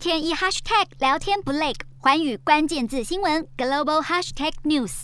天一 hashtag 聊天不累，环宇关键字新闻 global hashtag news。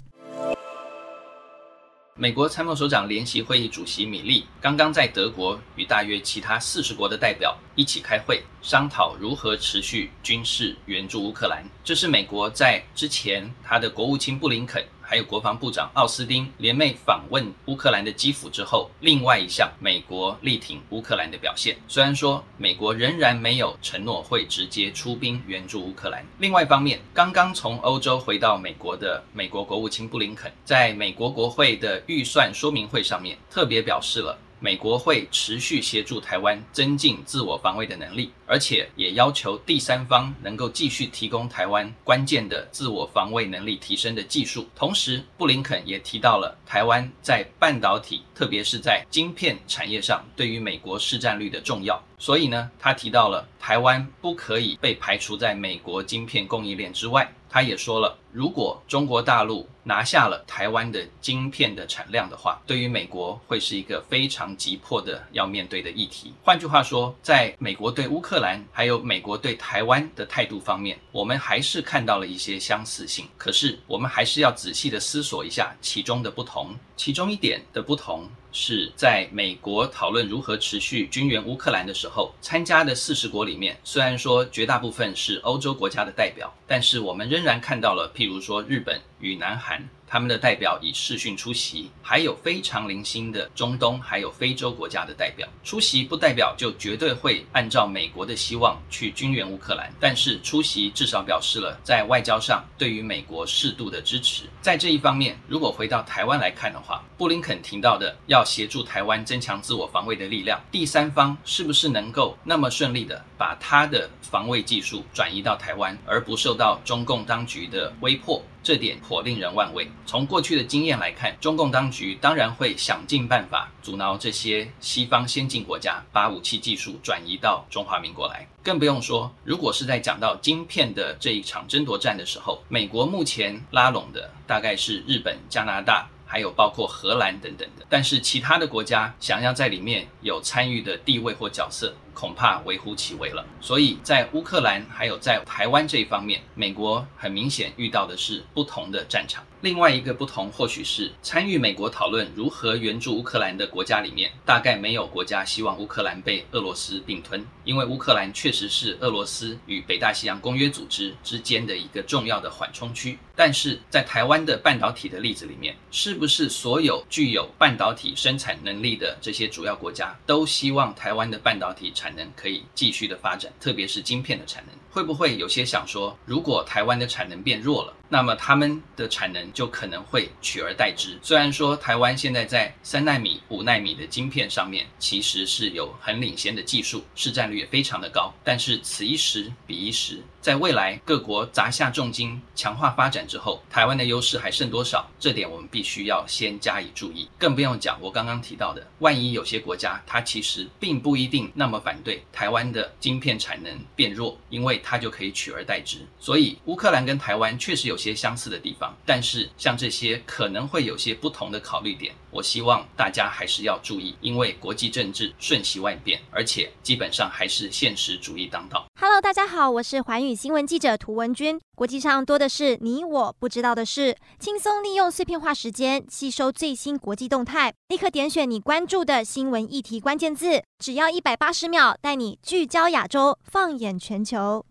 美国参谋首长联席会议主席米利刚刚在德国与大约其他四十国的代表一起开会，商讨如何持续军事援助乌克兰。这是美国在之前他的国务卿布林肯。还有国防部长奥斯汀联袂访问乌克兰的基辅之后，另外一项美国力挺乌克兰的表现。虽然说美国仍然没有承诺会直接出兵援助乌克兰，另外一方面，刚刚从欧洲回到美国的美国国务卿布林肯，在美国国会的预算说明会上面特别表示了。美国会持续协助台湾增进自我防卫的能力，而且也要求第三方能够继续提供台湾关键的自我防卫能力提升的技术。同时，布林肯也提到了台湾在半导体，特别是在晶片产业上对于美国市占率的重要。所以呢，他提到了台湾不可以被排除在美国晶片供应链之外。他也说了，如果中国大陆拿下了台湾的晶片的产量的话，对于美国会是一个非常急迫的要面对的议题。换句话说，在美国对乌克兰还有美国对台湾的态度方面，我们还是看到了一些相似性。可是，我们还是要仔细的思索一下其中的不同。其中一点的不同是在美国讨论如何持续军援乌克兰的时候，参加的四十国里面，虽然说绝大部分是欧洲国家的代表，但是我们仍然看到了，譬如说日本与南韩。他们的代表以视讯出席，还有非常零星的中东还有非洲国家的代表出席，不代表就绝对会按照美国的希望去军援乌克兰，但是出席至少表示了在外交上对于美国适度的支持。在这一方面，如果回到台湾来看的话，布林肯提到的要协助台湾增强自我防卫的力量，第三方是不是能够那么顺利的把他的防卫技术转移到台湾，而不受到中共当局的威迫？这点颇令人万味。从过去的经验来看，中共当局当然会想尽办法阻挠这些西方先进国家把武器技术转移到中华民国来。更不用说，如果是在讲到晶片的这一场争夺战的时候，美国目前拉拢的大概是日本、加拿大。还有包括荷兰等等的，但是其他的国家想要在里面有参与的地位或角色，恐怕微乎其微了。所以在乌克兰还有在台湾这一方面，美国很明显遇到的是不同的战场。另外一个不同，或许是参与美国讨论如何援助乌克兰的国家里面，大概没有国家希望乌克兰被俄罗斯并吞，因为乌克兰确实是俄罗斯与北大西洋公约组织之间的一个重要的缓冲区。但是在台湾的半导体的例子里面，是不是所有具有半导体生产能力的这些主要国家都希望台湾的半导体产产能可以继续的发展，特别是晶片的产能？会不会有些想说，如果台湾的产能变弱了，那么他们的产能就可能会取而代之？虽然说台湾现在在三纳米、五纳米的晶片上面其实是有很领先的技术，市占率也非常的高，但是此一时彼一时。在未来各国砸下重金强化发展之后，台湾的优势还剩多少？这点我们必须要先加以注意。更不用讲我刚刚提到的，万一有些国家它其实并不一定那么反对台湾的晶片产能变弱，因为它就可以取而代之。所以乌克兰跟台湾确实有有些相似的地方，但是像这些可能会有些不同的考虑点，我希望大家还是要注意，因为国际政治瞬息万变，而且基本上还是现实主义当道。Hello，大家好，我是环宇。新闻记者涂文君，国际上多的是你我不知道的事，轻松利用碎片化时间吸收最新国际动态，立刻点选你关注的新闻议题关键字，只要一百八十秒，带你聚焦亚洲，放眼全球。